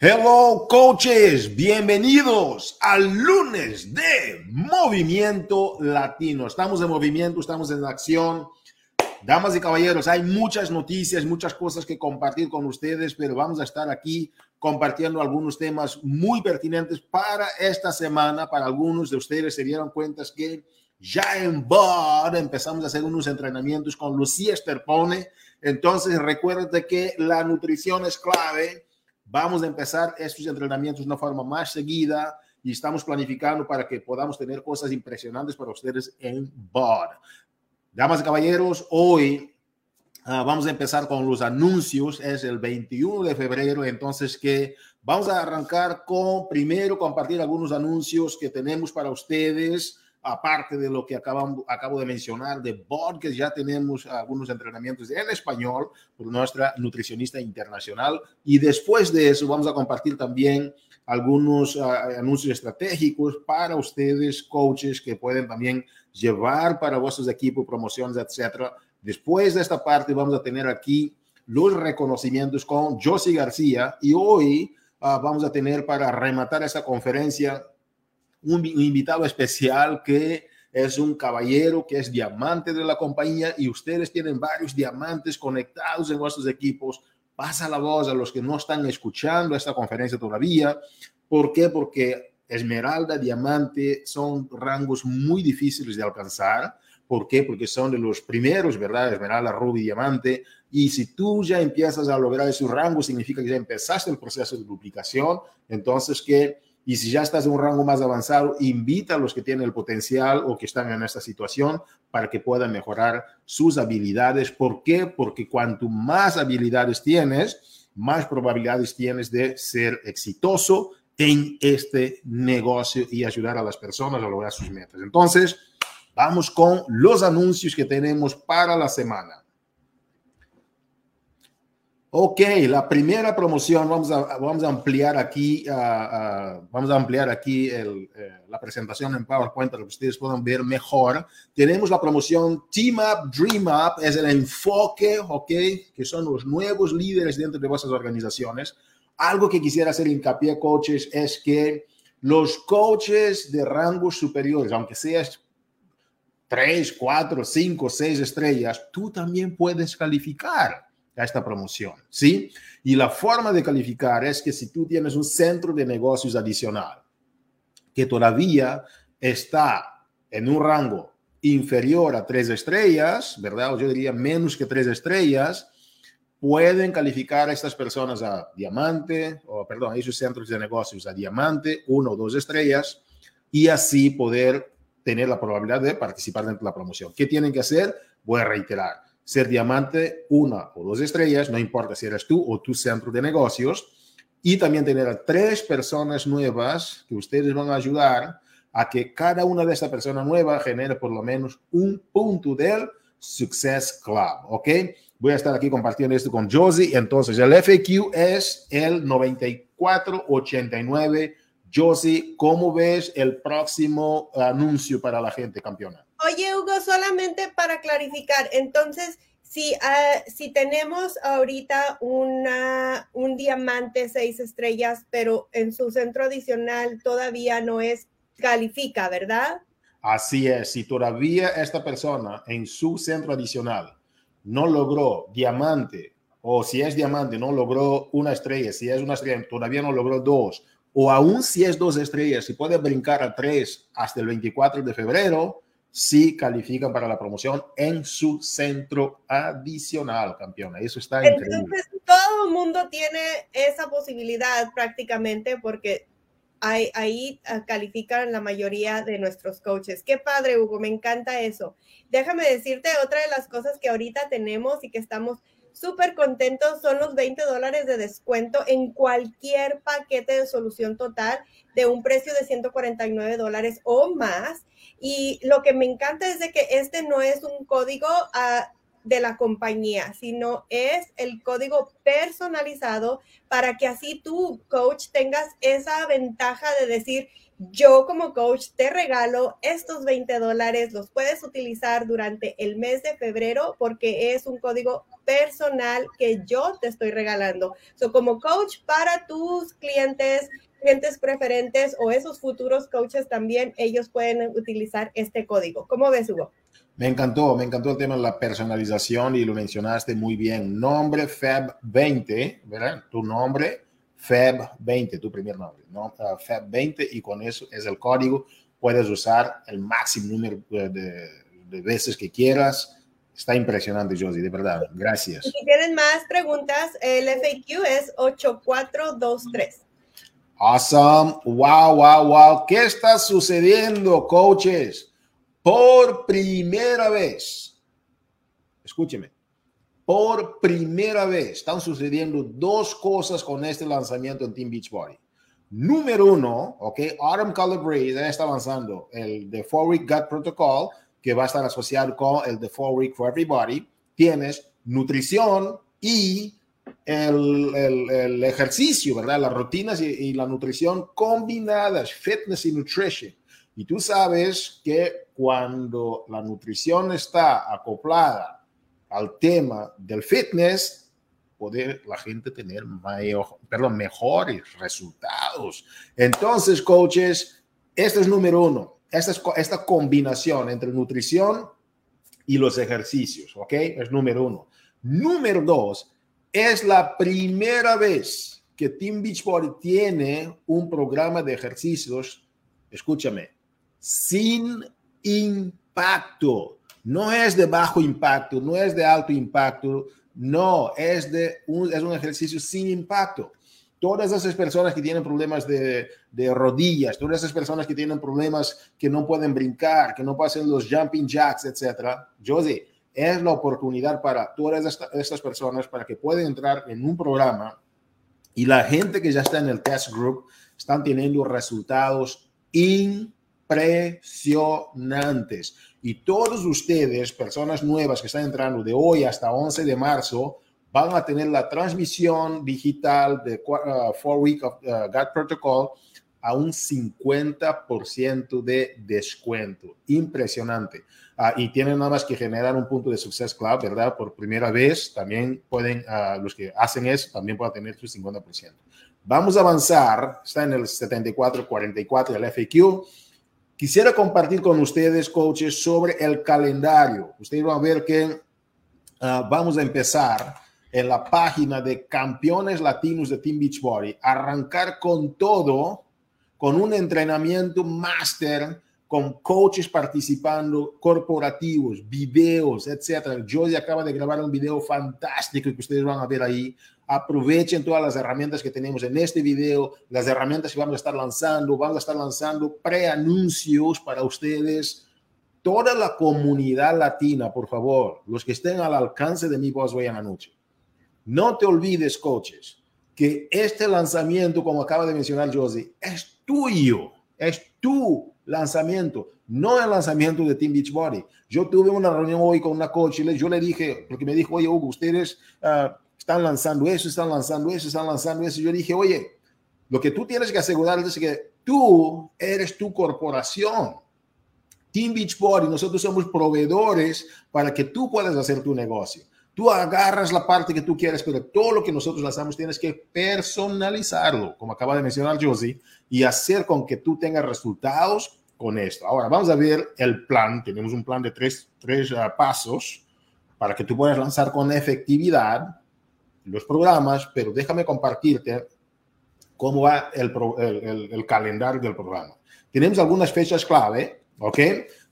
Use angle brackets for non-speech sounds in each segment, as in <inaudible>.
Hello coaches, bienvenidos al lunes de Movimiento Latino. Estamos en movimiento, estamos en acción. Damas y caballeros, hay muchas noticias, muchas cosas que compartir con ustedes, pero vamos a estar aquí compartiendo algunos temas muy pertinentes para esta semana. Para algunos de ustedes se dieron cuenta que ya en BOD empezamos a hacer unos entrenamientos con Lucía Esterpone. Entonces, recuerde que la nutrición es clave Vamos a empezar estos entrenamientos de una forma más seguida y estamos planificando para que podamos tener cosas impresionantes para ustedes en BOD. Damas y caballeros, hoy uh, vamos a empezar con los anuncios. Es el 21 de febrero, entonces que vamos a arrancar con primero compartir algunos anuncios que tenemos para ustedes aparte de lo que acabo de mencionar de que ya tenemos algunos entrenamientos en español por nuestra nutricionista internacional. Y después de eso vamos a compartir también algunos ah, anuncios estratégicos para ustedes, coaches, que pueden también llevar para vuestros equipos, promociones, etcétera. Después de esta parte vamos a tener aquí los reconocimientos con Josie García y hoy uh, vamos a tener para rematar esta conferencia un, invitado especial que es un caballero que es diamante de la compañía y ustedes tienen varios diamantes conectados en vuestros equipos. Pasa la voz a los que no están escuchando esta conferencia todavía. ¿Por qué? Porque esmeralda, diamante son rangos muy difíciles de alcanzar. ¿Por qué? Porque son de los primeros, ¿verdad? Esmeralda, rubí, diamante. Y si tú ya empiezas a lograr esos rangos, significa que ya empezaste el proceso de duplicación. Entonces, que y si ya estás en un rango más avanzado, invita a los que tienen el potencial o que están en esta situación para que puedan mejorar sus habilidades. ¿Por qué? Porque cuanto más habilidades tienes, más probabilidades tienes de ser exitoso en este negocio y ayudar a las personas a lograr sus metas. Entonces, vamos con los anuncios que tenemos para la semana. Ok, la primera promoción, vamos a, vamos a ampliar aquí, uh, uh, vamos a ampliar aquí el, eh, la presentación en PowerPoint para que ustedes puedan ver mejor. Tenemos la promoción Team Up, Dream Up, es el enfoque, ok, que son los nuevos líderes dentro de vuestras organizaciones. Algo que quisiera hacer hincapié, coaches, es que los coaches de rangos superiores, aunque seas 3, 4, 5, 6 estrellas, tú también puedes calificar a esta promoción, ¿sí? Y la forma de calificar es que si tú tienes un centro de negocios adicional que todavía está en un rango inferior a tres estrellas, ¿verdad? O yo diría menos que tres estrellas, pueden calificar a estas personas a diamante, o perdón, a esos centros de negocios a diamante, uno o dos estrellas, y así poder tener la probabilidad de participar dentro de la promoción. ¿Qué tienen que hacer? Voy a reiterar ser diamante una o dos estrellas, no importa si eres tú o tu centro de negocios, y también tener a tres personas nuevas que ustedes van a ayudar a que cada una de estas personas nuevas genere por lo menos un punto del Success Club, ¿ok? Voy a estar aquí compartiendo esto con Josie. Entonces, el FAQ es el 9489. Josie, ¿cómo ves el próximo anuncio para la gente campeona? Oye, Hugo, solamente para clarificar, entonces, si, uh, si tenemos ahorita una, un diamante seis estrellas, pero en su centro adicional todavía no es, califica, ¿verdad? Así es, si todavía esta persona en su centro adicional no logró diamante, o si es diamante, no logró una estrella, si es una estrella, todavía no logró dos, o aún si es dos estrellas, si puede brincar a tres hasta el 24 de febrero, si califican para la promoción en su centro adicional, campeona. Eso está. Entonces, todo el mundo tiene esa posibilidad prácticamente porque ahí, ahí ah, califican la mayoría de nuestros coaches. Qué padre, Hugo, me encanta eso. Déjame decirte otra de las cosas que ahorita tenemos y que estamos súper contentos son los 20 dólares de descuento en cualquier paquete de solución total de un precio de 149 dólares o más. Y lo que me encanta es de que este no es un código uh, de la compañía, sino es el código personalizado para que así tú, coach, tengas esa ventaja de decir, yo como coach te regalo estos 20 dólares, los puedes utilizar durante el mes de febrero porque es un código personal que yo te estoy regalando. So, como coach para tus clientes, clientes preferentes o esos futuros coaches también, ellos pueden utilizar este código. ¿Cómo ves, Hugo? Me encantó, me encantó el tema de la personalización y lo mencionaste muy bien. Nombre FEB20, ¿verdad? Tu nombre FEB20, tu primer nombre, ¿no? Uh, FEB20 y con eso es el código. Puedes usar el máximo número de, de veces que quieras. Está impresionante, Josie, de verdad. Gracias. si tienen más preguntas, el FAQ es 8423. Awesome. Wow, wow, wow. ¿Qué está sucediendo, coaches? Por primera vez, escúcheme, por primera vez están sucediendo dos cosas con este lanzamiento en Team Beachbody. Número uno, ok, Autumn Calibre ya está lanzando el The Four Week Gut Protocol, que va a estar asociado con el The Four Week for Everybody. Tienes nutrición y el, el, ejercicio, ¿verdad? Las rutinas y, la nutrición combinadas, fitness y nutrition. Y tú sabes que cuando la nutrición está acoplada al tema del fitness, puede la gente tener mayor, mejores resultados. Entonces, coaches, este es número uno. Esta, es, esta combinación entre nutrición y los ejercicios, ¿ok? Es número uno. Número dos, es la primera vez que Team Beachbody tiene un programa de ejercicios, escúchame, sin impacto. No es de bajo impacto, no es de alto impacto, no, es, de un, es un ejercicio sin impacto. Todas esas personas que tienen problemas de, de, rodillas, todas esas personas que tienen problemas que no pueden brincar, que no pasen los jumping jacks, etcétera, Josie, es la oportunidad para todas estas personas para que puedan entrar en un programa y la gente que ya está en el test group están teniendo resultados impresionantes. Y todos ustedes, personas nuevas que están entrando de hoy hasta 11 de marzo, van a tener la transmisión digital de uh, Four Week of uh, God Protocol a un 50% de descuento. Impresionante. Uh, y tienen nada más que generar un punto de Success Club, ¿verdad? Por primera vez, también pueden, los que hacen eso, también pueden tener su 50%. Vamos a avanzar, está en el 7444 del FAQ. Quisiera compartir con ustedes, coaches, sobre el calendario. Ustedes van a ver que uh, vamos a empezar en la página de campeones latinos de Team Beachbody, arrancar con todo, con un entrenamiento máster, con coaches participando, corporativos, videos, etc. Josie acaba de grabar un video fantástico que ustedes van a ver ahí Aprovechen todas las herramientas que tenemos en este video, las herramientas que vamos a estar lanzando. Vamos a estar lanzando preanuncios para ustedes. Toda la comunidad latina, por favor, los que estén al alcance de mi voz hoy en la noche. No te olvides, coaches, que este lanzamiento, como acaba de mencionar Josie, es tuyo, es tu lanzamiento, no el lanzamiento de Team Beachbody. Yo tuve una reunión hoy con una coach y yo le dije, porque me dijo, oye, Hugo, ustedes uh, están lanzando eso, están lanzando eso, están lanzando eso. Yo dije, oye, lo que tú tienes que asegurar es que tú eres tu corporación. Team Beachbody, nosotros somos proveedores para que tú puedas hacer tu negocio. Tú agarras la parte que tú quieres, pero todo lo que nosotros lanzamos tienes que personalizarlo, como acaba de mencionar Josie, y hacer con que tú tengas resultados con esto. Ahora, vamos a ver el plan. Tenemos un plan de tres, tres uh, pasos para que tú puedas lanzar con efectividad los programas, pero déjame compartirte cómo va el, el, el, calendario del programa. Tenemos algunas fechas clave, ¿ok?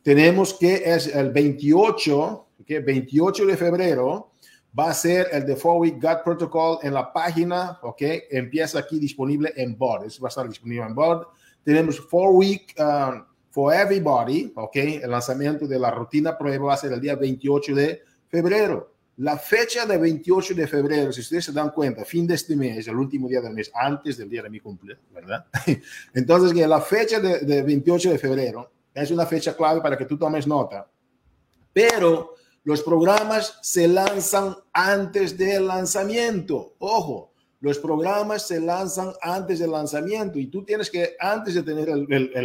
Tenemos que es el 28, ¿ok? 28 de febrero va a ser el de Four Week God Protocol en la página, ¿ok? Empieza aquí disponible en board, eso va a estar disponible en board. Tenemos Four Week um, for Everybody, ¿ok? El lanzamiento de la rutina prueba va a ser el día 28 de febrero. La fecha de 28 de febrero, si ustedes se dan cuenta, fin de este mes, el último día del mes, antes del día de mi cumpleaños, ¿verdad? <laughs> Entonces, que la fecha de, de 28 de febrero es una fecha clave para que tú tomes nota. Pero los programas se lanzan antes del lanzamiento. Ojo, los programas se lanzan antes del lanzamiento y tú tienes que, antes de tener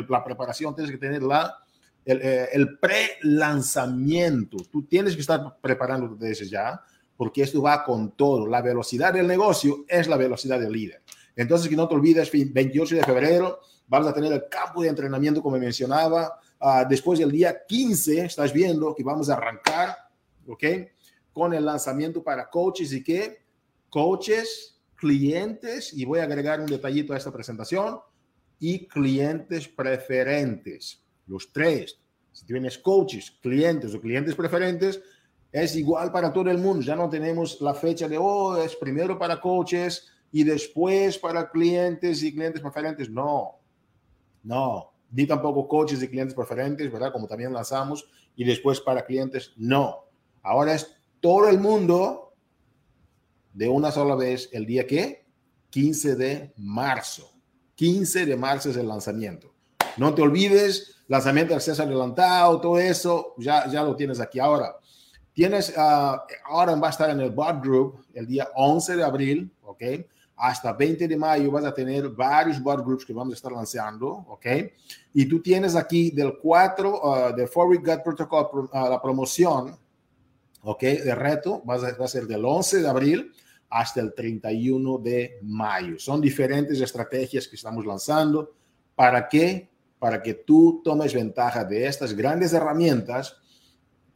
la preparación, tienes que tener la el, eh, el pre-lanzamiento. Tú tienes que estar preparando desde ya porque esto va con todo. La velocidad del negocio es la velocidad del líder. Entonces, que no te olvides, 28 de febrero vamos a tener el campo de entrenamiento, como mencionaba. Uh, después del día 15, estás viendo que vamos a arrancar, ¿ok? Con el lanzamiento para coaches y que coaches, clientes, y voy a agregar un detallito a esta presentación, y clientes preferentes. Los tres. Si tienes coaches, clientes o clientes preferentes, es igual para todo el mundo. Ya no tenemos la fecha de, oh, es primero para coaches y después para clientes y clientes preferentes. No, no. Ni tampoco coaches y clientes preferentes, ¿verdad? Como también lanzamos. Y después para clientes, no. Ahora es todo el mundo de una sola vez el día que 15 de marzo. 15 de marzo es el lanzamiento. No te olvides, lanzamiento de acceso adelantado, todo eso, ya, ya lo tienes aquí ahora. Tienes, uh, ahora va a estar en el bot group el día 11 de abril, ¿ok? Hasta 20 de mayo vas a tener varios bot groups que vamos a estar lanzando, ¿ok? Y tú tienes aquí del 4 uh, de Four Week Gut Protocol, uh, la promoción, ¿ok? De reto, va a, va a ser del 11 de abril hasta el 31 de mayo. Son diferentes estrategias que estamos lanzando. ¿Para qué? Para que tú tomes ventaja de estas grandes herramientas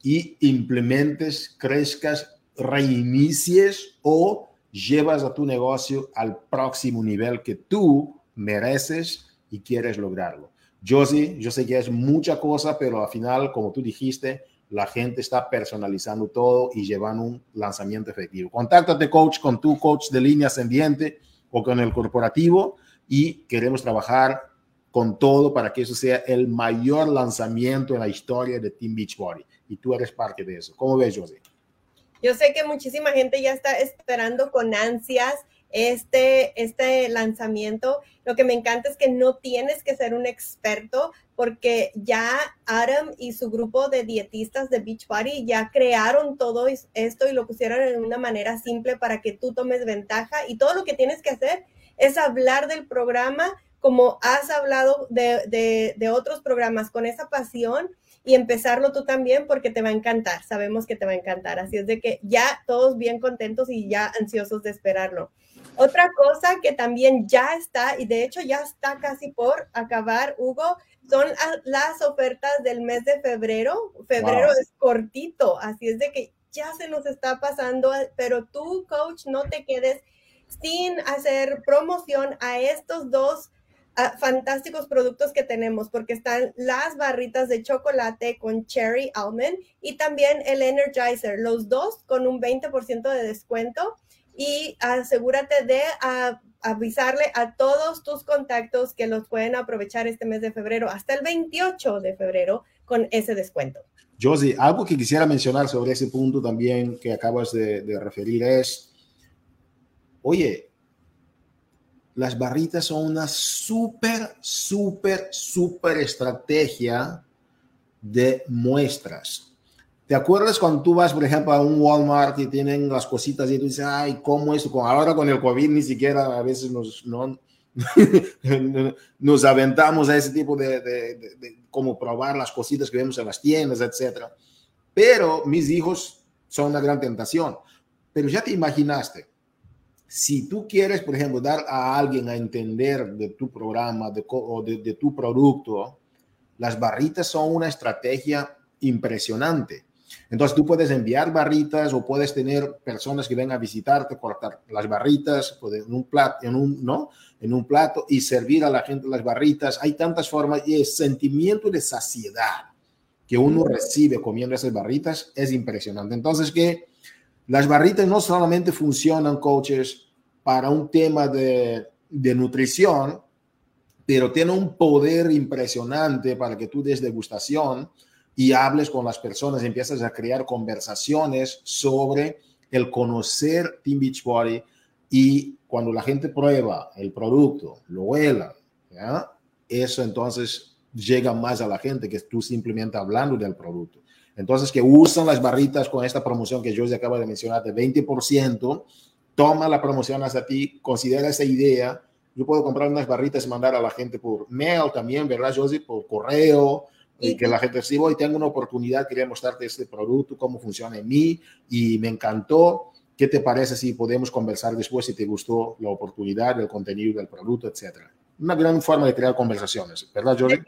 y implementes, crezcas, reinicies o llevas a tu negocio al próximo nivel que tú mereces y quieres lograrlo. Sí, yo sé que es mucha cosa, pero al final, como tú dijiste, la gente está personalizando todo y llevando un lanzamiento efectivo. Contáctate, coach, con tu coach de línea ascendiente o con el corporativo y queremos trabajar con todo para que eso sea el mayor lanzamiento en la historia de Team Beachbody y tú eres parte de eso. ¿Cómo ves, José? Yo sé que muchísima gente ya está esperando con ansias este, este lanzamiento. Lo que me encanta es que no tienes que ser un experto porque ya Adam y su grupo de dietistas de Beachbody ya crearon todo esto y lo pusieron en una manera simple para que tú tomes ventaja y todo lo que tienes que hacer es hablar del programa como has hablado de, de, de otros programas con esa pasión y empezarlo tú también porque te va a encantar. Sabemos que te va a encantar. Así es de que ya todos bien contentos y ya ansiosos de esperarlo. Otra cosa que también ya está, y de hecho ya está casi por acabar, Hugo, son las ofertas del mes de febrero. Febrero es cortito, así es de que ya se nos está pasando, pero tú, coach, no te quedes sin hacer promoción a estos dos fantásticos productos que tenemos porque están las barritas de chocolate con cherry almond y también el energizer, los dos con un 20% de descuento y asegúrate de avisarle a todos tus contactos que los pueden aprovechar este mes de febrero hasta el 28 de febrero con ese descuento. Josie, algo que quisiera mencionar sobre ese punto también que acabas de, de referir es, oye, las barritas son una súper, súper, súper estrategia de muestras. ¿Te acuerdas cuando tú vas, por ejemplo, a un Walmart y tienen las cositas y tú dices, ay, ¿cómo es? Ahora con el COVID ni siquiera a veces nos, no, <laughs> nos aventamos a ese tipo de, de, de, de, como probar las cositas que vemos en las tiendas, etcétera. Pero mis hijos son una gran tentación. Pero ya te imaginaste, si tú quieres, por ejemplo, dar a alguien a entender de tu programa de, o de, de, tu producto, las barritas son una estrategia impresionante. Entonces tú puedes enviar barritas o puedes tener personas que vengan a visitarte, cortar las barritas en un plato, en un, ¿no? en un plato y servir a la gente las barritas. Hay tantas formas y el sentimiento de saciedad que uno recibe comiendo esas barritas es impresionante. Entonces, que las barritas no solamente funcionan, coaches, para un tema de, de nutrición, pero tiene un poder impresionante para que tú des degustación y hables con las personas, empiezas a crear conversaciones sobre el conocer Team Beachbody y cuando la gente prueba el producto, lo huela, eso entonces llega más a la gente que tú simplemente hablando del producto. Entonces, que usan las barritas con esta promoción que yo ya acaba de mencionar de 20%, toma la promoción hacia ti, considera esa idea. Yo puedo comprar unas barritas y mandar a la gente por mail también, ¿verdad, Josie? Por correo, y que la gente sí, voy, tengo una oportunidad, quería mostrarte este producto, cómo funciona en mí, y me encantó. ¿Qué te parece si podemos conversar después si te gustó la oportunidad, el contenido del producto, etcétera? Una gran forma de crear conversaciones, ¿verdad, Jolie?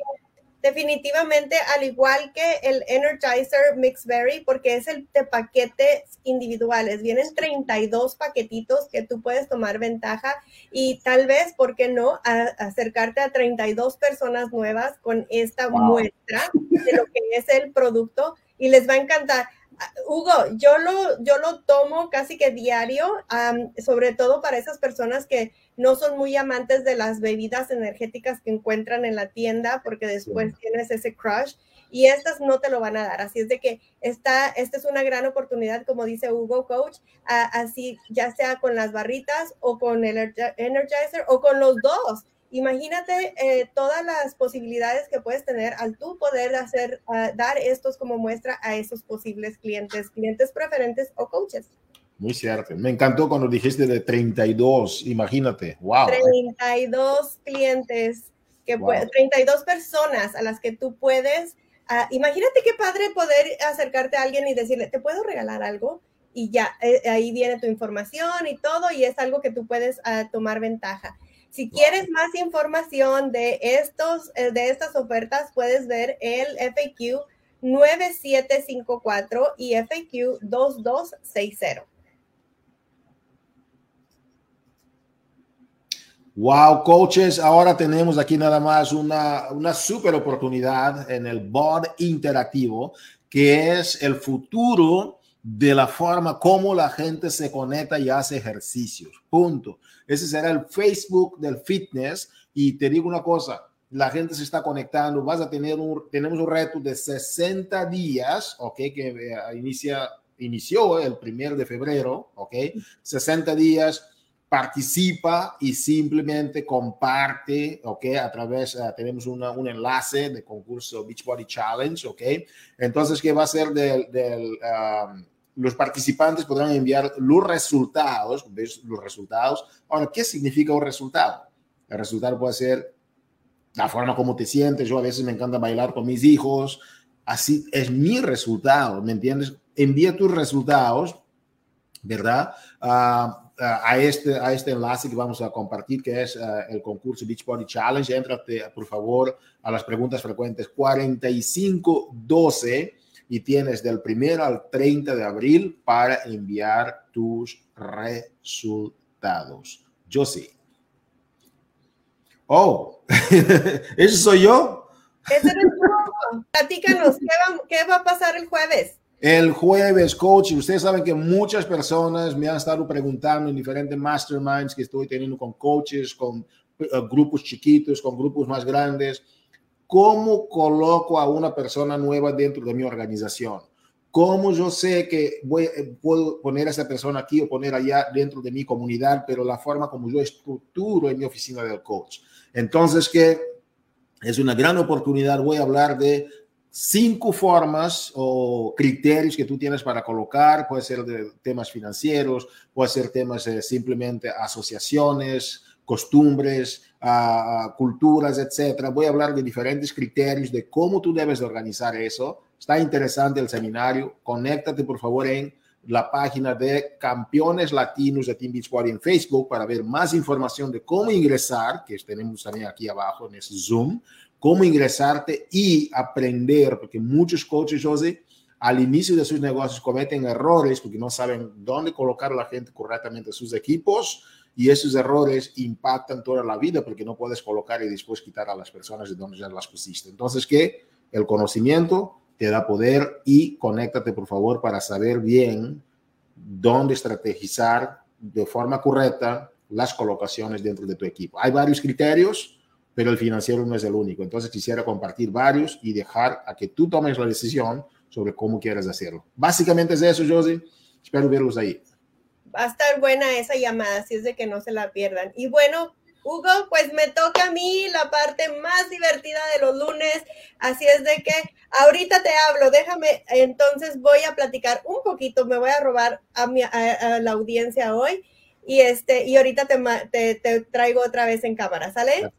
Definitivamente, al igual que el Energizer Mixberry, porque es el de paquetes individuales. Vienen 32 paquetitos que tú puedes tomar ventaja y tal vez, ¿por qué no?, acercarte a 32 personas nuevas con esta muestra de lo que es el producto y les va a encantar. Hugo, yo lo, yo lo tomo casi que diario, sobre todo para esas personas que no son muy amantes de las bebidas energéticas que encuentran en la tienda, porque después tienes ese crush y estas no te lo van a dar. Así es de que esta, esta es una gran oportunidad, como dice Hugo Coach, así ya sea con las barritas o con el Energizer o con los dos Imagínate eh, todas las posibilidades que puedes tener al tú poder hacer, ah, dar estos como muestra a esos posibles clientes, clientes preferentes o coaches. Muy cierto. Me encantó cuando dijiste de 32, imagínate. Wow. 32 clientes, que 32 personas a las que tú puedes. Uh, imagínate qué padre poder acercarte a alguien y decirle, ¿te puedo regalar algo? Y ya, eh, ahí viene tu información y todo, y es algo que tú puedes uh, tomar ventaja. Si quieres más información de, estos, eh, de estas ofertas, puedes ver el FAQ 9754 y FAQ 2260. Wow, coaches, ahora tenemos aquí nada más una, una super oportunidad en el board interactivo, que es el futuro de la forma como la gente se conecta y hace ejercicios. Punto. Ese será el Facebook del fitness. Y te digo una cosa, la gente se está conectando, vas a tener un, tenemos un reto de 60 días, ¿ok? Que eh, inicia, inició el primero de febrero, ¿ok? 60 días, participa y simplemente comparte, ¿ok? A través, uh, tenemos una, un enlace de concurso Beachbody Challenge, ¿ok? Entonces, ¿qué va a ser del, del um, los participantes podrán enviar los resultados, ¿ves? Los resultados. Ahora, ¿qué significa un resultado? El resultado puede ser la forma como te sientes. Yo a veces me encanta bailar con mis hijos. Así es mi resultado, ¿me entiendes? Envía tus resultados, ¿verdad? a, este, a este enlace que vamos a compartir, que es uh, el concurso Beachbody Challenge. Entrate, por favor, a las preguntas frecuentes 4512 y tienes del 1 al 30 de abril para enviar tus resultados. Yo sí. Oh, <laughs> ¿eso soy yo? Ese eres tú. Platícanos, ¿qué va, ¿qué va a pasar el jueves? El jueves, coach, ustedes saben que muchas personas me han estado preguntando en diferentes masterminds que estoy teniendo con coaches, con uh, grupos chiquitos, con grupos más grandes ¿Cómo coloco a una persona nueva dentro de mi organización? ¿Cómo yo sé que voy, eh, puedo poner a esa persona aquí o poner allá dentro de mi comunidad, pero la forma como yo estructuro en mi oficina del coach? Entonces, que es una gran oportunidad. Voy a hablar de cinco formas o criterios que tú tienes para colocar. Puede ser de temas financieros, puede ser temas de simplemente asociaciones, costumbres, culturas, etcétera. Voy a hablar de diferentes criterios de cómo tú debes de organizar eso. Está interesante el seminario. Conéctate, por favor, en la página de Campeones Latinos de Team Beachbody en Facebook para ver más información de cómo ingresar, que tenemos también aquí abajo en ese Zoom, cómo ingresarte y aprender, porque muchos coaches, José, al inicio de sus negocios cometen errores porque no saben dónde colocar la gente correctamente sus equipos y esos errores impactan toda la vida porque no puedes colocar y después quitar a las personas de donde ya las pusiste. Entonces, que el conocimiento te da poder y conéctate, por favor, para saber bien dónde estrategizar de forma correcta las colocaciones dentro de tu equipo. Hay varios criterios, pero el financiero no es el único. Entonces, quisiera compartir varios y dejar a que tú tomes la decisión sobre cómo quieres hacerlo. Básicamente es eso, Josie. Espero verlos ahí va a estar buena esa llamada, así es de que no se la pierdan. Y bueno, Hugo, pues me toca a mí la parte más divertida de los lunes, así es de que ahorita te hablo, déjame, entonces voy a platicar un poquito, me voy a robar a, mi, a, la audiencia hoy y este y ahorita te, te, traigo otra vez en cámara, ¿sale?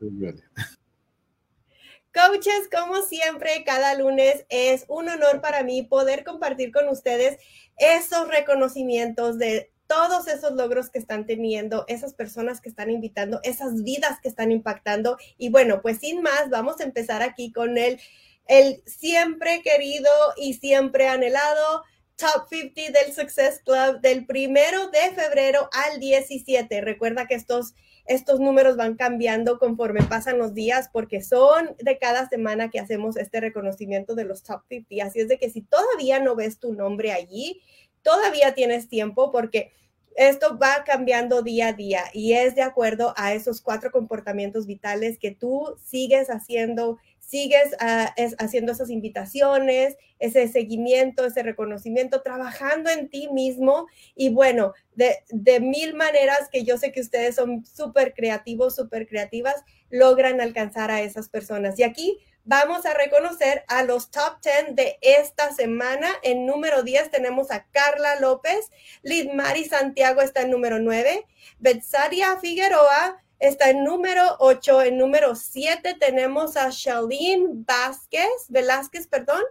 Coaches, como siempre, cada lunes es un honor para mí poder compartir con ustedes esos reconocimientos de todos esos logros que están teniendo, esas personas que están invitando, esas vidas que están impactando. Y bueno, pues sin más, vamos a empezar aquí con el, el siempre querido y siempre anhelado Top 50 del Success Club del primero de febrero al 17. Recuerda que estos, estos números van cambiando conforme pasan los días porque son de cada semana que hacemos este reconocimiento de los Top 50. Así es de que si todavía no ves tu nombre allí, todavía tienes tiempo porque esto va cambiando día a día y es de acuerdo a esos cuatro comportamientos vitales que tú sigues haciendo sigues ah, haciendo esas invitaciones, ese seguimiento, ese reconocimiento, trabajando en ti mismo y bueno, de, de mil maneras que yo sé que ustedes son súper creativos, súper creativas, logran alcanzar a esas personas. Y aquí vamos a reconocer a los top 10 de esta semana. En número 10 tenemos a Carla López, Lidmari Santiago está en número 9, Betsaria Figueroa, está en número 8. En número 7 tenemos a Charlene Vázquez, Velázquez, perdón.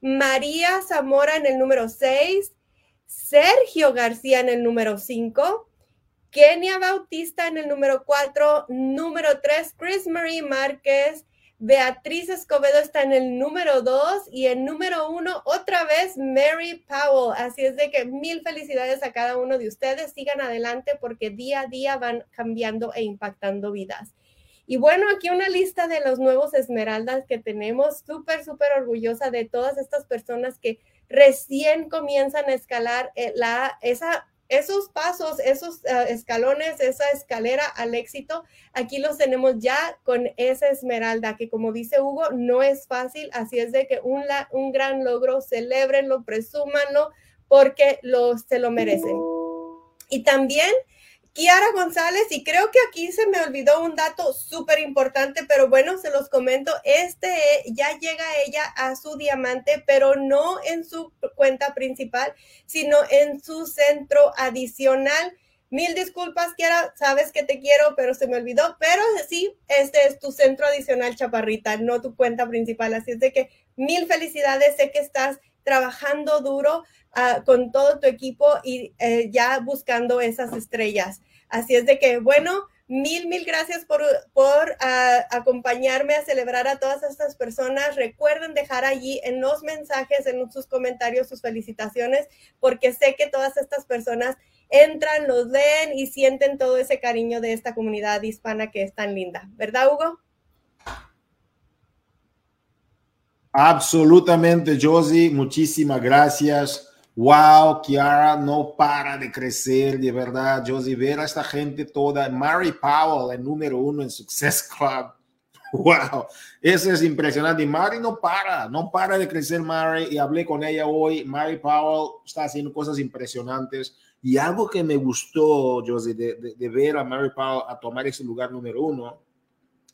María Zamora en el número 6. Sergio García en el número 5. Kenia Bautista en el número 4. Número 3, Chris Marie Márquez. Beatriz Escobedo está en el número dos y en número uno otra vez Mary Powell. Así es de que mil felicidades a cada uno de ustedes. Sigan adelante porque día a día van cambiando e impactando vidas. Y bueno, aquí una lista de los nuevos esmeraldas que tenemos. Súper, súper orgullosa de todas estas personas que recién comienzan a escalar eh, la, esa esos pasos, esos eh, escalones, esa escalera al éxito, aquí los tenemos ya con esa esmeralda, que como dice Hugo, no es fácil, así es de que un, un gran logro, celebrenlo, presúmanlo, porque se lo merecen. Y también Kiara González, y creo que aquí se me olvidó un dato súper importante, pero bueno, se los comento, este ya llega ella a su diamante, pero no en su cuenta principal, sino en su centro adicional. Mil disculpas, Kiara, sabes que te quiero, pero se me olvidó, pero sí, este es tu centro adicional, chaparrita, no tu cuenta principal, así es de que mil felicidades, sé que estás trabajando duro con todo tu equipo y eh, ya buscando esas estrellas. Así es de que, bueno, mil, mil gracias por, por acompañarme a celebrar a todas estas personas. Recuerden dejar allí en los mensajes, en sus comentarios, sus felicitaciones, porque sé que todas estas personas entran, los leen y sienten todo ese cariño de esta comunidad hispana que es tan linda. ¿Verdad, Hugo? Absolutamente, Josie. Muchísimas gracias. Wow, Kiara no para de crecer, de verdad. Josie, ver a esta gente toda. Mary Powell, el número uno en Success Club. <laughs> Wow, eso es impresionante. Y Mary no para, no para de crecer, Mary. Y hablé con ella hoy. Mary Powell está haciendo cosas impresionantes. Y algo que me gustó, Josie, de, de ver a Mary Powell a tomar ese lugar número uno,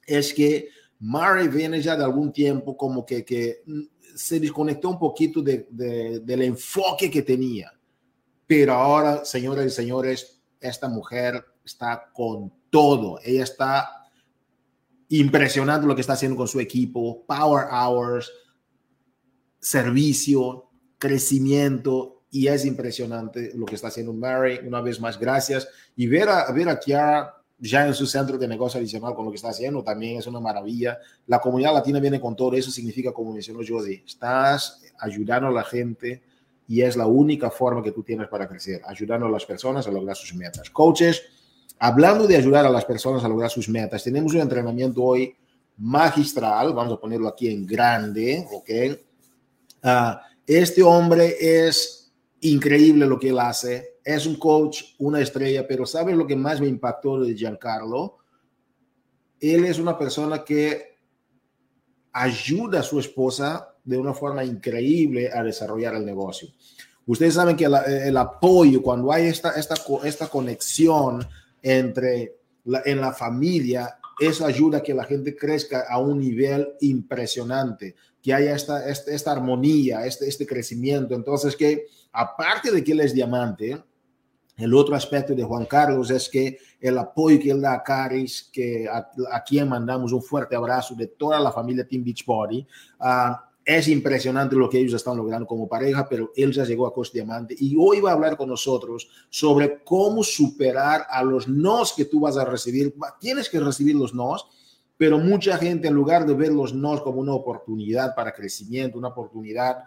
es que Murray viene ya de algún tiempo como que, que se desconectó un poquito de, del enfoque que tenía. Pero ahora, señoras y señores, esta mujer está con todo. Ella está impresionante lo que está haciendo con su equipo, power hours, servicio, crecimiento, y es impresionante lo que está haciendo Mary. Una vez más, gracias. Y ver a, ver a ya en su centro de negocio adicional con lo que está haciendo, también es una maravilla. La comunidad latina viene con todo eso, significa, como mencionó Jody, estás ayudando a la gente y es la única forma que tú tienes para crecer, ayudando a las personas a lograr sus metas. Coaches, hablando de ayudar a las personas a lograr sus metas, tenemos un entrenamiento hoy magistral, vamos a ponerlo aquí en grande, ¿ok? Uh, este hombre es increíble lo que él hace es un coach, una estrella, pero ¿sabes lo que más me impactó de Giancarlo? Él es una persona que ayuda a su esposa de una forma increíble a desarrollar el negocio. Ustedes saben que el apoyo, cuando hay esta, esta, esta conexión entre en la familia, eso ayuda a que la gente crezca a un nivel impresionante, que haya esta, esta, esta armonía, este, este crecimiento. Entonces, que aparte de que él es diamante, el otro aspecto de Juan Carlos es que el apoyo que él da a Caris, que a, quien mandamos un fuerte abrazo de toda la familia Team Beachbody, uh, Es impresionante lo que ellos están logrando como pareja, pero él ya llegó a Costa Diamante y hoy va a hablar con nosotros sobre cómo superar a los nos que tú vas a recibir. Tienes que recibir los nos, pero mucha gente en lugar de ver los nos como una oportunidad para crecimiento, una oportunidad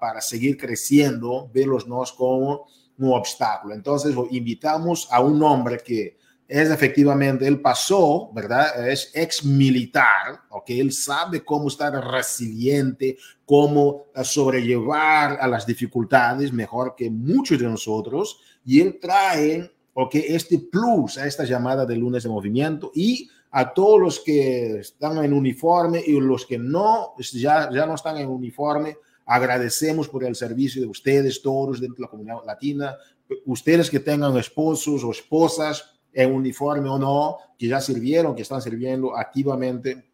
para seguir creciendo, ve los nos como un obstáculo. Entonces, invitamos a un hombre que es efectivamente, él pasó, ¿verdad? Es ex militar, ¿ok? Él sabe cómo estar resiliente, cómo eh, sobrellevar a las dificultades mejor que muchos de nosotros. Y él trae, ¿ok? Este plus a esta llamada de lunes de movimiento y a todos los que están en uniforme y los que no, ya, ya no están en uniforme, agradecemos por el servicio de ustedes, todos dentro de la comunidad latina, ustedes que tengan esposos o esposas, en uniforme o no, que ya sirvieron, que están sirviendo activamente.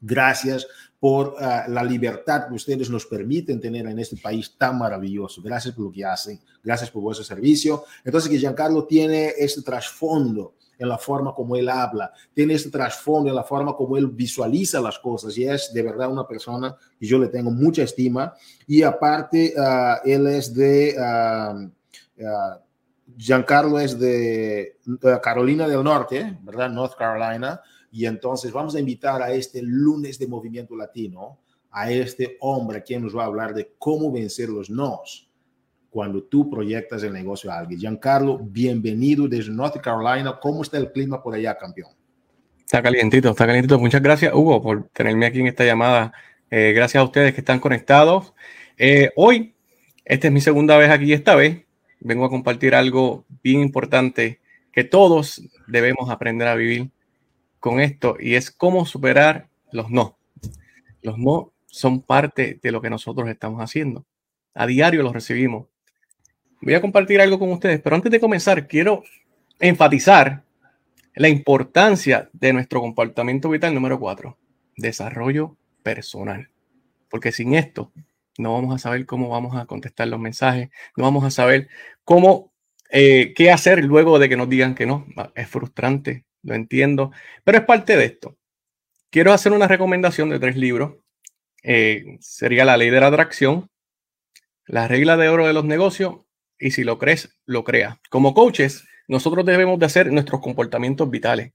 Gracias por ah, la libertad que ustedes nos permiten tener en este país tan maravilloso. Gracias por lo que hacen. Gracias por vuestro servicio. Entonces, que Giancarlo tiene este trasfondo en la forma como él habla, tiene este trasfondo en la forma como él visualiza las cosas y es de verdad una persona que yo le tengo mucha estima y aparte ah, él es de uh, Giancarlo es de Carolina del Norte, ¿verdad? North Carolina. Y entonces vamos a invitar a este lunes de movimiento latino, a este hombre quien nos va a hablar de cómo vencer los nos cuando tú proyectas el negocio a alguien. Giancarlo, bienvenido desde North Carolina. ¿Cómo está el clima por allá, campeón? Está calientito, está calientito. Muchas gracias, Hugo, por tenerme aquí en esta llamada. Eh, gracias a ustedes que están conectados. Eh, hoy, esta es mi segunda vez aquí, esta vez vengo a compartir algo bien importante que todos debemos aprender a vivir con esto y es cómo superar los no. Los no son parte de lo que nosotros estamos haciendo. A diario los recibimos. Voy a compartir algo con ustedes, pero antes de comenzar quiero enfatizar la importancia de nuestro comportamiento vital número cuatro, desarrollo personal. Porque sin esto no vamos a saber cómo vamos a contestar los mensajes, no vamos a saber cómo, eh, qué hacer luego de que nos digan que no. Es frustrante, lo entiendo, pero es parte de esto. Quiero hacer una recomendación de tres libros. Eh, sería La ley de la atracción, La regla de oro de los negocios y si lo crees, lo crea. Como coaches, nosotros debemos de hacer nuestros comportamientos vitales.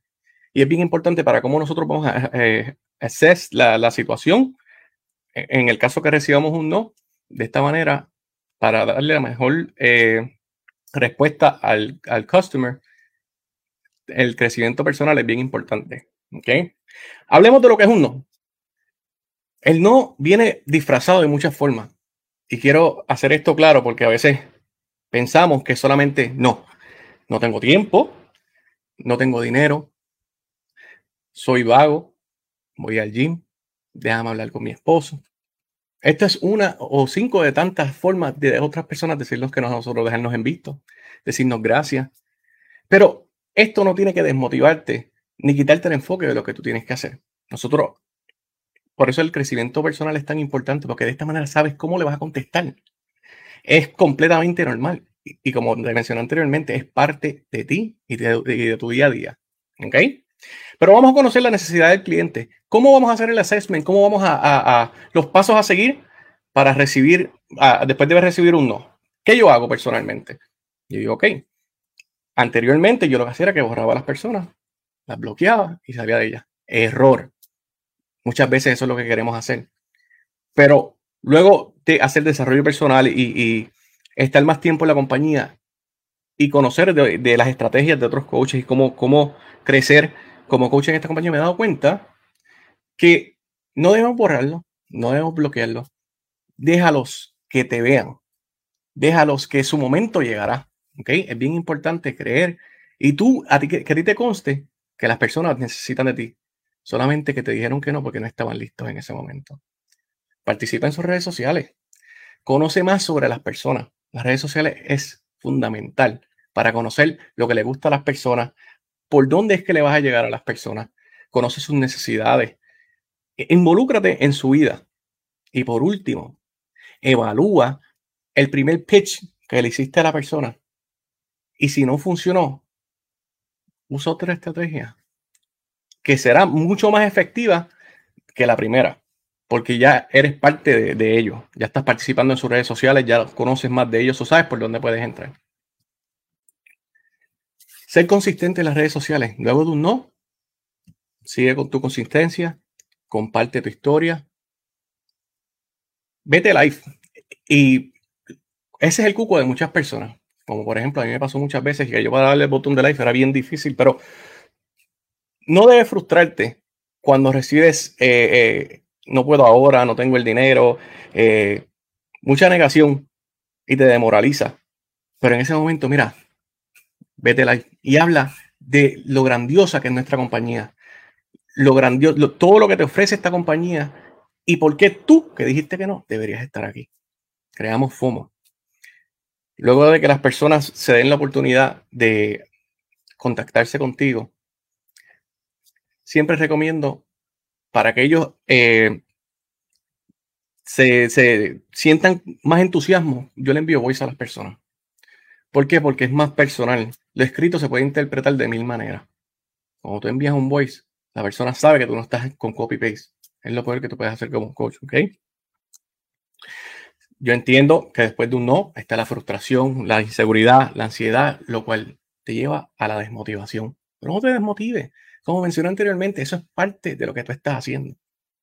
Y es bien importante para cómo nosotros vamos a eh, hacer la, la situación en el caso que recibamos un no, de esta manera, para darle la mejor eh, respuesta al, al, customer, el crecimiento personal es bien importante. ¿okay? Hablemos de lo que es un no. El no viene disfrazado de muchas formas. Y quiero hacer esto claro porque a veces pensamos que solamente no. No tengo tiempo, no tengo dinero, soy vago, voy al gym, déjame hablar con mi esposo. Esta es una o cinco de tantas formas de otras personas decirnos que nosotros dejarnos en visto, decirnos gracias. Pero esto no tiene que desmotivarte ni quitarte el enfoque de lo que tú tienes que hacer. Nosotros, por eso el crecimiento personal es tan importante, porque de esta manera sabes cómo le vas a contestar. Es completamente normal. Y, como te mencioné anteriormente, es parte de ti y de, tu día a día. ¿Ok? Pero vamos a conocer la necesidad del cliente. ¿Cómo vamos a hacer el assessment? ¿Cómo vamos a, los pasos a seguir para recibir, después de recibir un no? ¿Qué yo hago personalmente? Yo digo, ok. Anteriormente yo lo que hacía era que borraba a las personas, las bloqueaba y salía de ellas. Error. Muchas veces eso es lo que queremos hacer. Pero luego hacer desarrollo personal y, estar más tiempo en la compañía y conocer de, las estrategias de otros coaches y cómo, cómo crecer como coach en esta compañía me he dado cuenta que no debemos borrarlo, no debemos bloquearlo. Déjalos que te vean. Déjalos que su momento llegará. ¿okay? Es bien importante creer y tú, a ti, que, a ti te conste que las personas necesitan de ti. Solamente que te dijeron que no porque no estaban listos en ese momento. Participa en sus redes sociales. Conoce más sobre las personas. Las redes sociales es fundamental para conocer lo que le gusta a las personas, por dónde es que le vas a llegar a las personas, conoce sus necesidades, e, involúcrate en su vida. Y por último, evalúa el primer pitch que le hiciste a la persona. Y si no funcionó, usa otra estrategia que será mucho más efectiva que la primera. Porque ya eres parte de, ellos, ya estás participando en sus redes sociales, ya conoces más de ellos o sabes por dónde puedes entrar. Ser consistente en las redes sociales. Luego de un no, sigue con tu consistencia, comparte tu historia, vete live. Y ese es el cuco de muchas personas. Como por ejemplo, a mí me pasó muchas veces que yo para darle el botón de live era bien difícil, pero no debe frustrarte cuando recibes, eh, eh, no puedo ahora, no tengo el dinero, eh, mucha negación y te demoraliza. Pero en ese momento, mira, vete live y habla de lo grandiosa que es nuestra compañía, lo grandioso, todo lo que te ofrece esta compañía y por qué tú, que dijiste que no, deberías estar aquí. Creamos FOMO. Luego de que las personas se den la oportunidad de contactarse contigo, siempre recomiendo para que ellos eh, se, se, sientan más entusiasmo, yo le envío voice a las personas. ¿Por qué? Porque es más personal. Lo escrito se puede interpretar de mil maneras. Cuando tú envías un voice, la persona sabe que tú no estás con copy-paste. Es lo peor que tú puedes hacer como coach, ¿ok? Yo entiendo que después de un no está la frustración, la inseguridad, la ansiedad, lo cual te lleva a la desmotivación. Pero no te desmotive. Como mencioné anteriormente, eso es parte de lo que tú estás haciendo.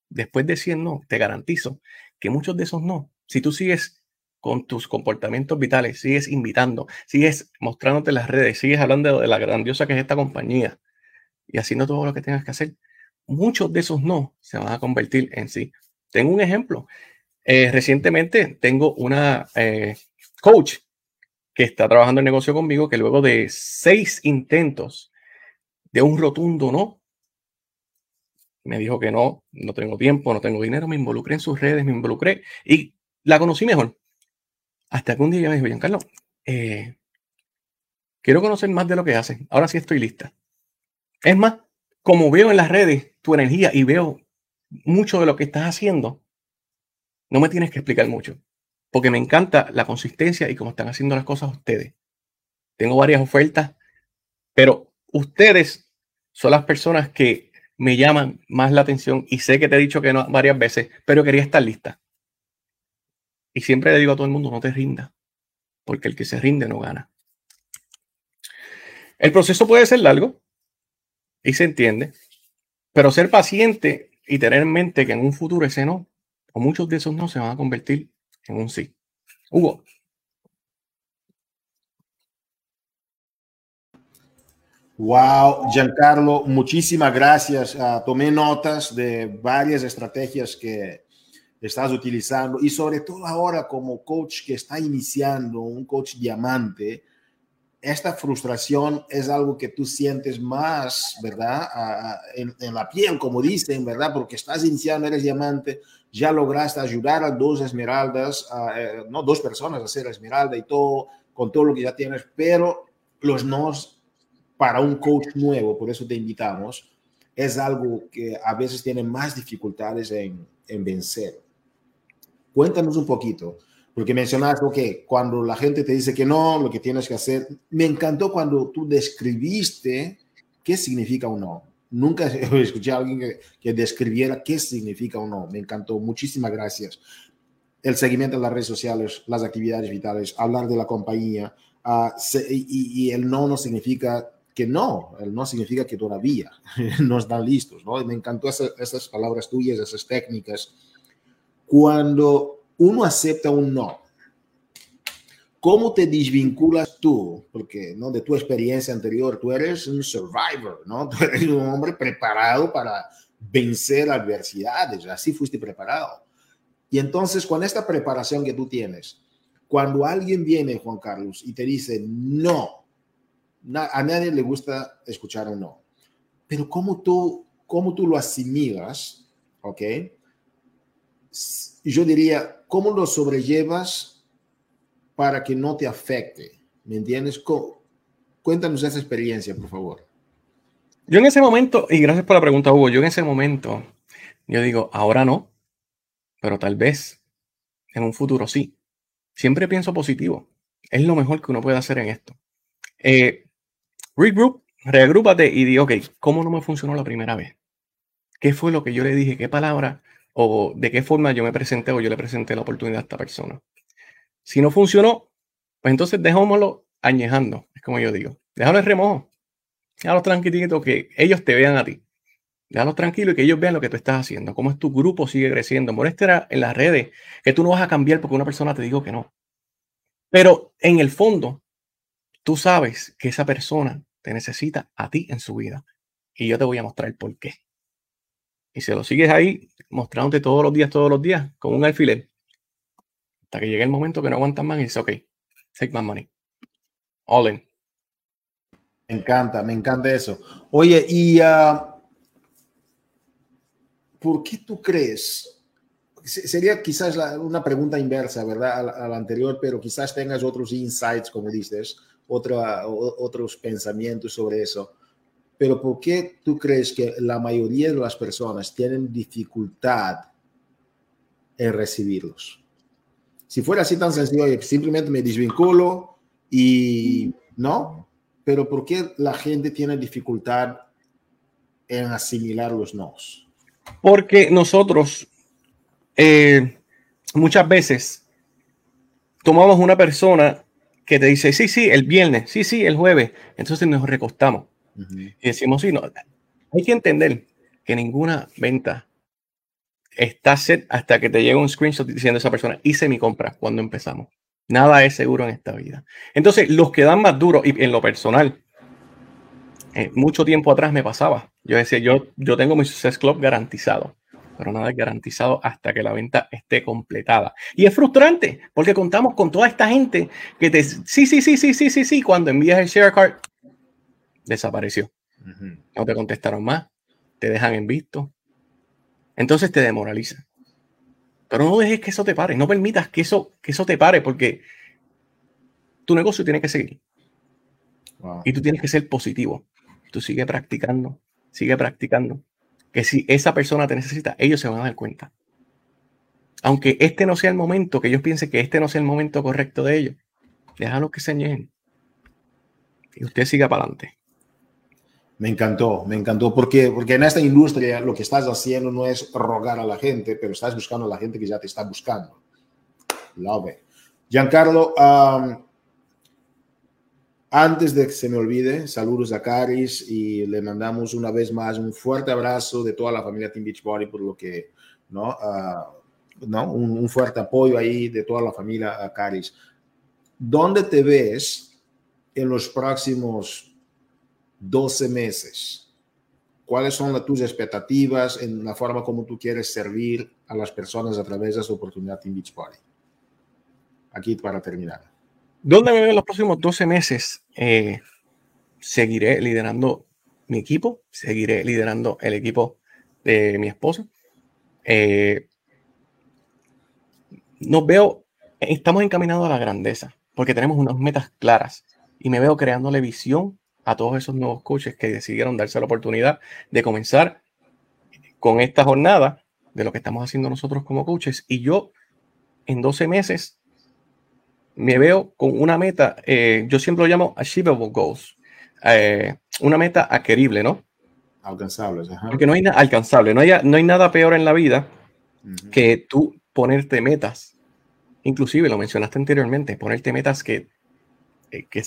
Después de 100 no, te garantizo que muchos de esos no, si tú sigues con tus comportamientos vitales, sigues invitando, sigues mostrándote las redes, sigues hablando de la grandiosa que es esta compañía y haciendo todo lo que tengas que hacer, muchos de esos no se van a convertir en sí. Tengo un ejemplo. Eh, recientemente tengo una eh, coach que está trabajando en negocio conmigo que luego de seis intentos de un rotundo no, me dijo que no, no tengo tiempo, no tengo dinero, me involucré en sus redes, me involucré y la conocí mejor. Hasta que un día me dijo, Giancarlo, eh, quiero conocer más de lo que hacen. Ahora sí estoy lista. Es más, como veo en las redes tu energía y veo mucho de lo que estás haciendo, no me tienes que explicar mucho. Porque me encanta la consistencia y cómo están haciendo las cosas ustedes. Tengo varias ofertas, pero ustedes son las personas que me llaman más la atención y sé que te he dicho que no varias veces, pero quería estar lista. Y siempre le digo a todo el mundo, no te rinda, porque el que se rinde no gana. El proceso puede ser largo y se entiende, pero ser paciente y tener en mente que en un futuro ese no, o muchos de esos no, se van a convertir en un sí. Hugo. Wow, Giancarlo, muchísimas gracias. Uh, tomé notas de varias estrategias que, estás utilizando y sobre todo ahora como coach que está iniciando, un coach diamante, esta frustración es algo que tú sientes más, ¿verdad? en, la piel, como dicen, ¿verdad? Porque estás iniciando, eres diamante, ya lograste ayudar a dos esmeraldas, eh, no dos personas a ser esmeralda y todo, con todo lo que ya tienes, pero los nos para un coach nuevo, por eso te invitamos, es algo que a veces tiene más dificultades en, en vencer. Cuéntanos un poquito, porque mencionaste que cuando la gente te dice que no, lo que tienes que hacer, me encantó cuando tú describiste qué significa un no. Nunca <laughs> escuché a alguien que, que describiera qué significa un no. Me encantó. Muchísimas gracias. El seguimiento de las redes sociales, las actividades vitales, hablar de la compañía. Uh, se, y, y, el no no significa que no, no significa que todavía <laughs> no están listos. ¿no? Me encantó esa, esas palabras tuyas, esas técnicas cuando uno acepta un no, ¿cómo te desvinculas tú? Porque ¿no? de tu experiencia anterior, tú eres un survivor, ¿no? <laughs> Tú eres un hombre preparado para vencer adversidades, así fuiste preparado. Y entonces, con esta preparación que tú tienes, cuando alguien viene, Juan Carlos, y te dice no, a nadie le gusta escuchar un no, pero ¿cómo tú, cómo tú lo asimilas? ¿Ok? yo diría, ¿cómo lo sobrellevas para que no te afecte? ¿Me entiendes? Cuéntanos esa experiencia, por favor. Yo en ese momento, y gracias por la pregunta, Hugo, yo en ese momento, yo digo, ahora no, pero tal vez en un futuro sí. Siempre pienso positivo. Es lo mejor que uno puede hacer en esto. Eh, regroup, reagrúpate y di, ok, ¿cómo no me funcionó la primera vez? ¿Qué fue lo que yo le dije? ¿Qué palabra o de qué forma yo me presenté o yo le presenté la oportunidad a esta persona. Si no funcionó, pues entonces dejámoslo añejando, es como yo digo. Déjalo en remojo. Déjalo tranquilito que ellos te vean a ti. Déjalo tranquilo y que ellos vean lo que tú estás haciendo, cómo es tu grupo sigue creciendo. Muestra en las redes que tú no vas a cambiar porque una persona te dijo que no. Pero en el fondo, tú sabes que esa persona te necesita a ti en su vida. Y yo te voy a mostrar el por qué. Y se lo sigues ahí, mostrándote todos los días, todos los días, con un alfiler. Hasta que llegue el momento que no aguantas más y dices, ok, take my money. All in. Me encanta, me encanta eso. Oye, y uh, ¿por qué tú crees? Sería quizás una pregunta inversa, ¿verdad? A la, anterior, pero quizás tengas otros insights, como dices, otra, otros pensamientos sobre eso. Pero ¿por qué tú crees que la mayoría de las personas tienen dificultad en recibirlos? Si fuera así tan sencillo, simplemente me desvinculo y no, pero ¿por qué la gente tiene dificultad en asimilar los nos? Porque nosotros eh, muchas veces tomamos una persona que te dice, sí, sí, el viernes, sí, sí, el jueves, entonces nos recostamos y decimos, sí, no, hay que entender que ninguna venta está set hasta que te llegue un screenshot diciendo esa persona, hice mi compra cuando empezamos. Nada es seguro en esta vida. Entonces, los que dan más duro, y en lo personal, eh, mucho tiempo atrás me pasaba. Yo decía, yo, yo tengo mi Success Club garantizado, pero nada es garantizado hasta que la venta esté completada. Y es frustrante, porque contamos con toda esta gente que te, sí, sí, sí, sí, sí, sí, sí, cuando envías el share card, desapareció. No te contestaron más, te dejan en visto. Entonces te demoraliza. Pero no dejes que eso te pare, no permitas que eso, que eso te pare, porque tu negocio tiene que seguir. Y tú tienes que ser positivo. Tú sigue practicando, sigue practicando. Que si esa persona te necesita, ellos se van a dar cuenta. Aunque este no sea el momento, que ellos piensen que este no sea el momento correcto de ellos, déjalo que se añejen. Y usted siga para adelante. Me encantó, me encantó, porque, porque en esta industria lo que estás haciendo no es rogar a la gente, pero estás buscando a la gente que ya te está buscando. Love it. Giancarlo, antes de que se me olvide, saludos a Caris y le mandamos una vez más un fuerte abrazo de toda la familia Team Beachbody por lo que, ¿no? Ah, ¿no? Un, fuerte apoyo ahí de toda la familia a Caris. ¿Dónde te ves en los próximos 12 meses. ¿Cuáles son tus expectativas en la forma como tú quieres servir a las personas a través de esa oportunidad en Beachbody? Aquí para terminar. ¿Dónde me veo en los próximos 12 meses? Eh, seguiré liderando mi equipo, seguiré liderando el equipo de mi esposa. Eh, nos veo, estamos encaminados a la grandeza, porque tenemos unas metas claras y me veo creándole visión a todos esos nuevos coaches que decidieron darse la oportunidad de comenzar con esta jornada de lo que estamos haciendo nosotros como coaches. Y yo en 12 meses me veo con una meta, eh, yo siempre lo llamo achievable goals, eh, una meta adquirible, ¿no? Alcanzable. Porque no hay nada alcanzable, no hay, no hay nada peor en la vida que tú ponerte metas. Inclusive lo mencionaste anteriormente, ponerte metas que, eh, que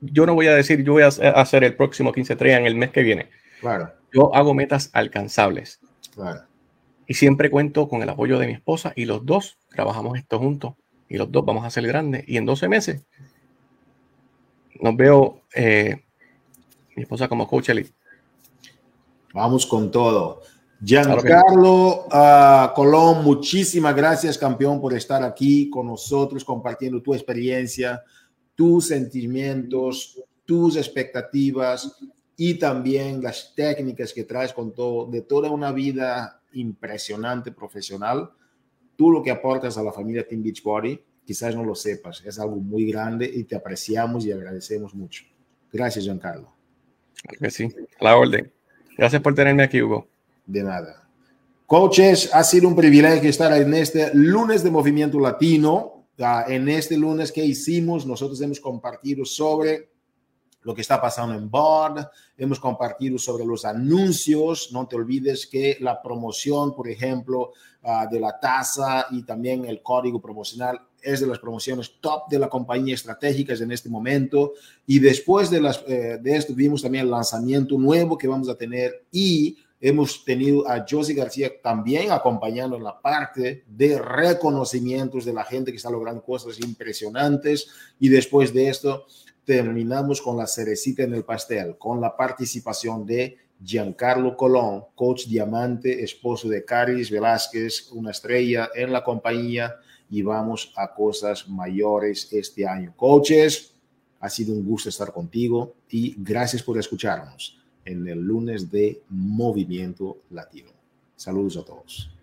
yo no voy a decir, yo voy a hacer el próximo 15-3 en el mes que viene. Claro. Yo hago metas alcanzables. Claro. Y siempre cuento con el apoyo de mi esposa y los dos trabajamos esto juntos y los dos vamos a ser grandes. Y en 12 meses nos veo eh, mi esposa como coach elite. Vamos con todo. Giancarlo ah, Colón, muchísimas gracias, campeón, por estar aquí con nosotros, compartiendo tu experiencia, tus sentimientos, tus expectativas y también las técnicas que traes con todo, de toda una vida impresionante profesional. Tú lo que aportas a la familia Team Beachbody, quizás no lo sepas, es algo muy grande y te apreciamos y agradecemos mucho. Gracias, Giancarlo. Que sí, la orden. Gracias por tenerme aquí, Hugo. De nada. Coaches, ha sido un privilegio estar en este lunes de Movimiento Latino en este lunes que hicimos, nosotros hemos compartido sobre lo que está pasando en board, hemos compartido sobre los anuncios, no te olvides que la promoción, por ejemplo, ah, de la tasa y también el código promocional es de las promociones top de la compañía estratégica en este momento. Y después de, las, eh, de esto vimos también el lanzamiento nuevo que vamos a tener y hemos tenido a Josie García también acompañando en la parte de reconocimientos de la gente que está logrando cosas impresionantes. Y después de esto terminamos con la cerecita en el pastel, con la participación de Giancarlo Colón, coach diamante, esposo de Caris Velázquez, una estrella en la compañía y vamos a cosas mayores este año. Coaches, ha sido un gusto estar contigo y gracias por escucharnos en el lunes de Movimiento Latino. Saludos a todos.